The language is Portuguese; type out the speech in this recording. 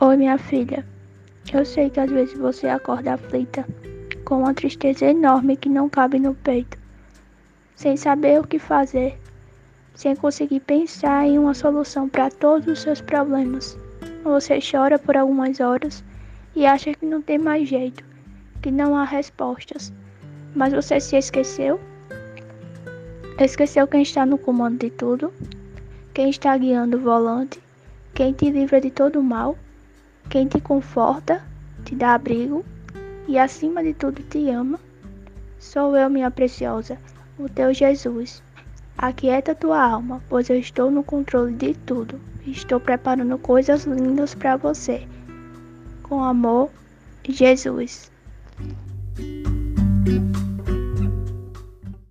Oi, minha filha. Eu sei que às vezes você acorda aflita, com uma tristeza enorme que não cabe no peito, sem saber o que fazer, sem conseguir pensar em uma solução para todos os seus problemas. Você chora por algumas horas e acha que não tem mais jeito, que não há respostas. Mas você se esqueceu? Esqueceu quem está no comando de tudo? Quem está guiando o volante? Quem te livra de todo o mal? Quem te conforta, te dá abrigo e acima de tudo te ama. Sou eu, minha preciosa, o teu Jesus. Aquieta tua alma, pois eu estou no controle de tudo. Estou preparando coisas lindas para você. Com amor, Jesus.